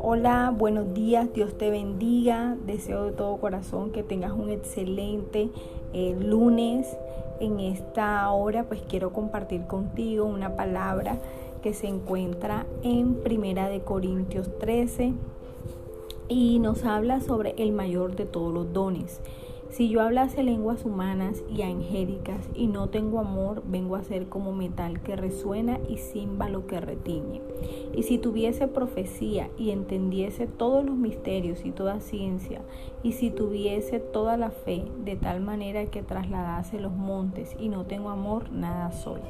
Hola, buenos días, Dios te bendiga. Deseo de todo corazón que tengas un excelente eh, lunes. En esta hora pues quiero compartir contigo una palabra que se encuentra en Primera de Corintios 13 y nos habla sobre el mayor de todos los dones. Si yo hablase lenguas humanas y angélicas y no tengo amor, vengo a ser como metal que resuena y címbalo que retiñe. Y si tuviese profecía y entendiese todos los misterios y toda ciencia, y si tuviese toda la fe de tal manera que trasladase los montes y no tengo amor, nada soy.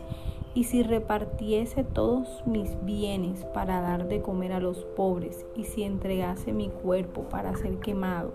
Y si repartiese todos mis bienes para dar de comer a los pobres, y si entregase mi cuerpo para ser quemado,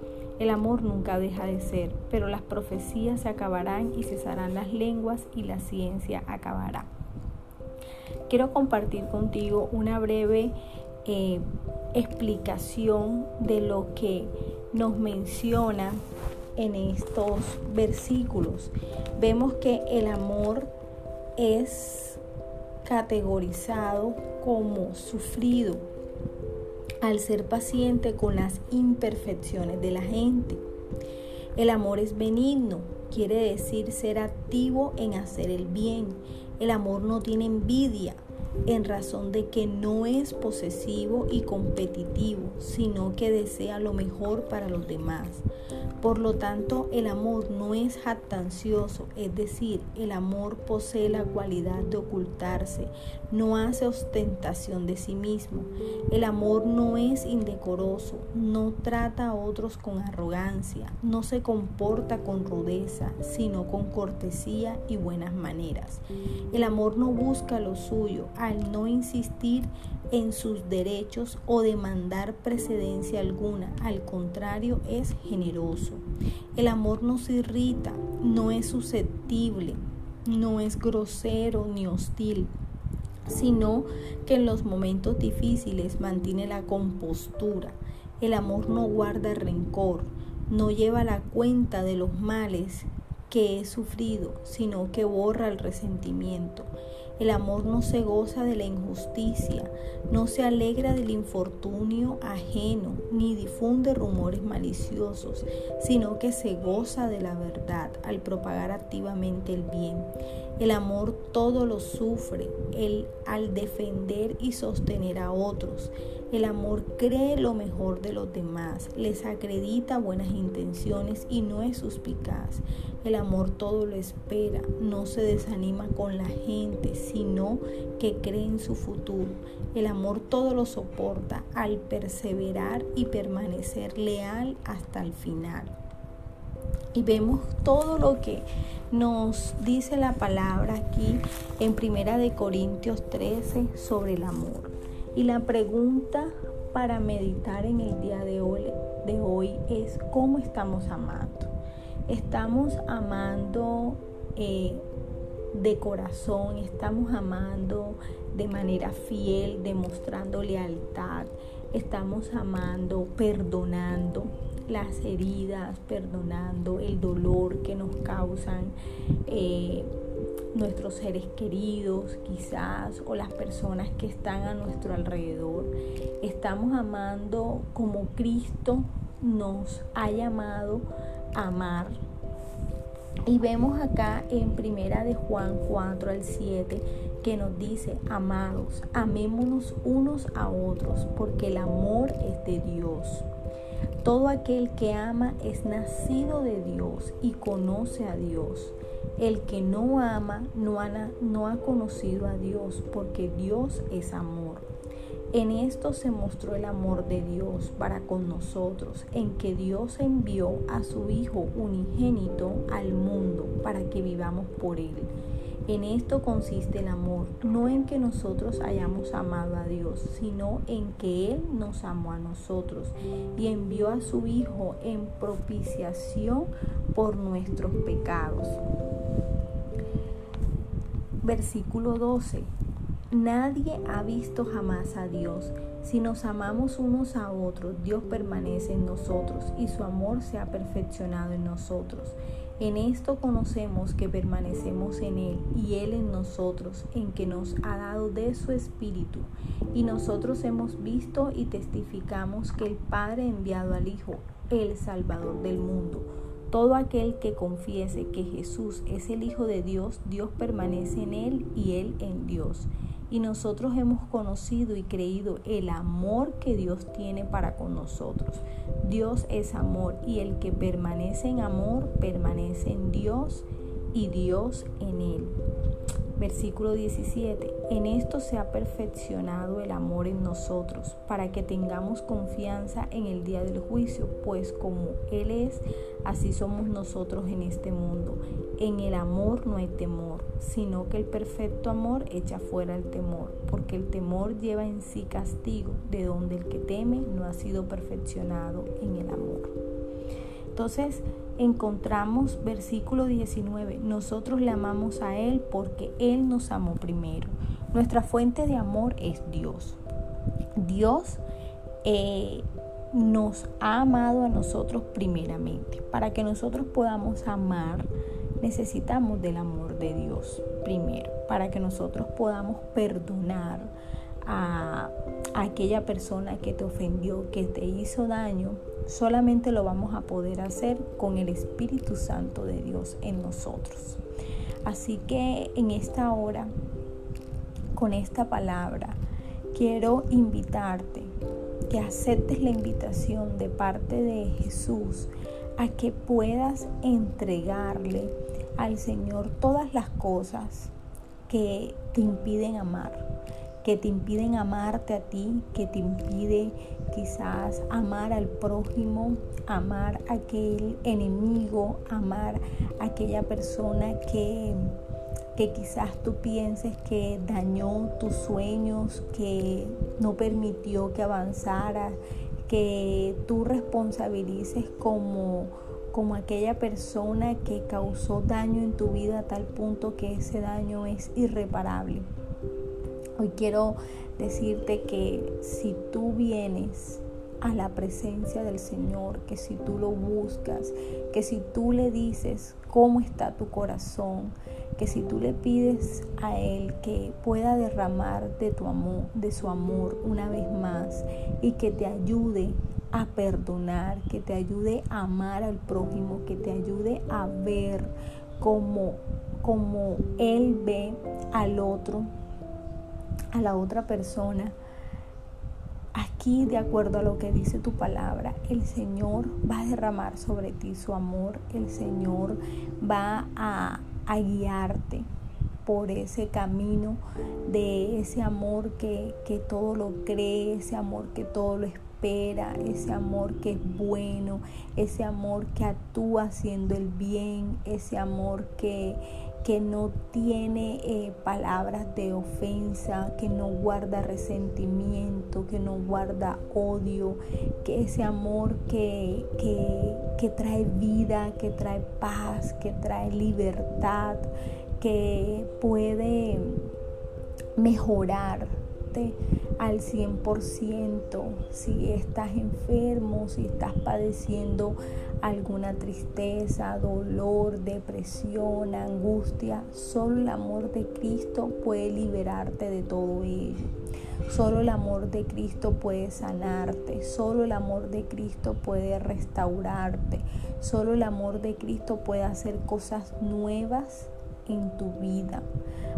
El amor nunca deja de ser, pero las profecías se acabarán y cesarán las lenguas y la ciencia acabará. Quiero compartir contigo una breve eh, explicación de lo que nos menciona en estos versículos. Vemos que el amor es categorizado como sufrido al ser paciente con las imperfecciones de la gente. El amor es benigno, quiere decir ser activo en hacer el bien. El amor no tiene envidia, en razón de que no es posesivo y competitivo, sino que desea lo mejor para los demás. Por lo tanto, el amor no es jactancioso, es decir, el amor posee la cualidad de ocultarse, no hace ostentación de sí mismo. El amor no es indecoroso, no trata a otros con arrogancia, no se comporta con rudeza, sino con cortesía y buenas maneras. El amor no busca lo suyo, al no insistir en sus derechos o demandar precedencia alguna, al contrario, es generoso. El amor no se irrita, no es susceptible, no es grosero ni hostil, sino que en los momentos difíciles mantiene la compostura. El amor no guarda rencor, no lleva la cuenta de los males que he sufrido, sino que borra el resentimiento. El amor no se goza de la injusticia, no se alegra del infortunio ajeno, ni difunde rumores maliciosos, sino que se goza de la verdad al propagar activamente el bien. El amor todo lo sufre, el al defender y sostener a otros. El amor cree lo mejor de los demás, les acredita buenas intenciones y no es suspicaz. El amor todo lo espera, no se desanima con la gente, sino que cree en su futuro. El amor todo lo soporta al perseverar y permanecer leal hasta el final. Y vemos todo lo que nos dice la palabra aquí en Primera de Corintios 13 sobre el amor. Y la pregunta para meditar en el día de hoy, es cómo estamos amando estamos amando eh, de corazón, estamos amando de manera fiel, demostrando lealtad, estamos amando, perdonando las heridas, perdonando el dolor que nos causan eh, nuestros seres queridos quizás o las personas que están a nuestro alrededor. Estamos amando como Cristo nos ha llamado amar. Y vemos acá en primera de Juan 4 al 7 que nos dice, amados, amémonos unos a otros, porque el amor es de Dios. Todo aquel que ama es nacido de Dios y conoce a Dios. El que no ama no ha, no ha conocido a Dios, porque Dios es amor. En esto se mostró el amor de Dios para con nosotros, en que Dios envió a su Hijo unigénito al mundo para que vivamos por Él. En esto consiste el amor, no en que nosotros hayamos amado a Dios, sino en que Él nos amó a nosotros y envió a su Hijo en propiciación por nuestros pecados. Versículo 12. Nadie ha visto jamás a Dios. Si nos amamos unos a otros, Dios permanece en nosotros y su amor se ha perfeccionado en nosotros. En esto conocemos que permanecemos en Él y Él en nosotros, en que nos ha dado de su Espíritu. Y nosotros hemos visto y testificamos que el Padre ha enviado al Hijo, el Salvador del mundo. Todo aquel que confiese que Jesús es el Hijo de Dios, Dios permanece en Él y Él en Dios y nosotros hemos conocido y creído el amor que Dios tiene para con nosotros. Dios es amor y el que permanece en amor permanece en Dios y Dios en él. Versículo 17. En esto se ha perfeccionado el amor en nosotros, para que tengamos confianza en el día del juicio, pues como Él es, así somos nosotros en este mundo. En el amor no hay temor, sino que el perfecto amor echa fuera el temor, porque el temor lleva en sí castigo, de donde el que teme no ha sido perfeccionado en el amor. Entonces, encontramos versículo 19, nosotros le amamos a Él porque Él nos amó primero. Nuestra fuente de amor es Dios. Dios eh, nos ha amado a nosotros primeramente. Para que nosotros podamos amar, necesitamos del amor de Dios primero. Para que nosotros podamos perdonar a, aquella persona que te ofendió, que te hizo daño, solamente lo vamos a poder hacer con el Espíritu Santo de Dios en nosotros. Así que en esta hora, con esta palabra, quiero invitarte que aceptes la invitación de parte de Jesús a que puedas entregarle al Señor todas las cosas que te impiden amar que te impiden amarte a ti, que te impide quizás amar al prójimo, amar a aquel enemigo, amar a aquella persona que, que quizás tú pienses que dañó tus sueños, que no permitió que avanzaras, que tú responsabilices como, como aquella persona que causó daño en tu vida a tal punto que ese daño es irreparable. Hoy quiero decirte que si tú vienes a la presencia del Señor, que si tú lo buscas, que si tú le dices cómo está tu corazón, que si tú le pides a Él que pueda derramar de tu amor, de su amor una vez más y que te ayude a perdonar, que te ayude a amar al prójimo, que te ayude a ver como, como Él ve al otro, a la otra persona. Aquí, de acuerdo a lo que dice tu palabra, el Señor va a derramar sobre ti su amor, el Señor va a, guiarte por ese camino de ese amor que, que todo lo cree, ese amor que todo lo espera, ese amor que es bueno, ese amor que actúa haciendo el bien, ese amor que, que no tiene eh, palabras de ofensa, que no guarda resentimiento, que no guarda odio, que ese amor que, que, que trae vida, que trae paz, que trae libertad, que puede mejorarte al 100%. Si estás enfermo, si estás padeciendo alguna tristeza, dolor, depresión, angustia, solo el amor de Cristo puede liberarte de todo ello. Solo el amor de Cristo puede sanarte, solo el amor de Cristo puede restaurarte, solo el amor de Cristo puede hacer cosas nuevas en tu vida.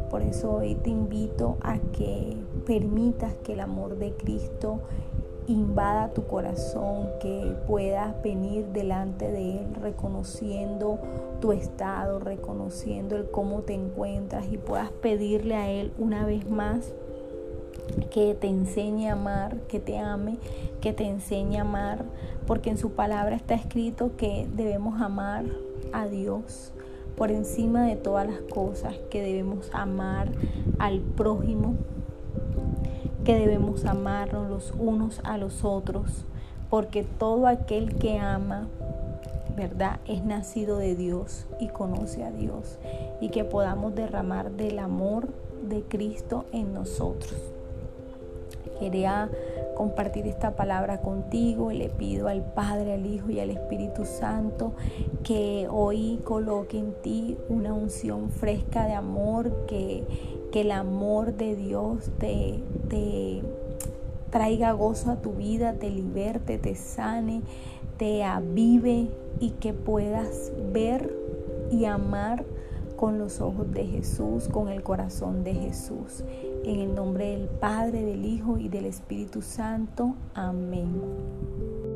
Por eso hoy te invito a que permitas que el amor de Cristo invada tu corazón, que puedas venir delante de Él reconociendo tu estado, reconociendo el cómo te encuentras y puedas pedirle a Él una vez más que te enseñe a amar, que te ame, que te enseñe a amar, porque en su palabra está escrito que debemos amar a Dios por encima de todas las cosas, que debemos amar al prójimo, que debemos amarnos los unos a los otros, porque todo aquel que ama, ¿verdad? Es nacido de Dios y conoce a Dios, y que podamos derramar del amor de Cristo en nosotros. Quería compartir esta palabra contigo. Le pido al Padre, al Hijo y al Espíritu Santo que hoy coloque en ti una unción fresca de amor, que, que el amor de Dios te, te traiga gozo a tu vida, te liberte, te sane, te avive y que puedas ver y amar con los ojos de Jesús, con el corazón de Jesús. En el nombre del Padre, del Hijo y del Espíritu Santo. Amén.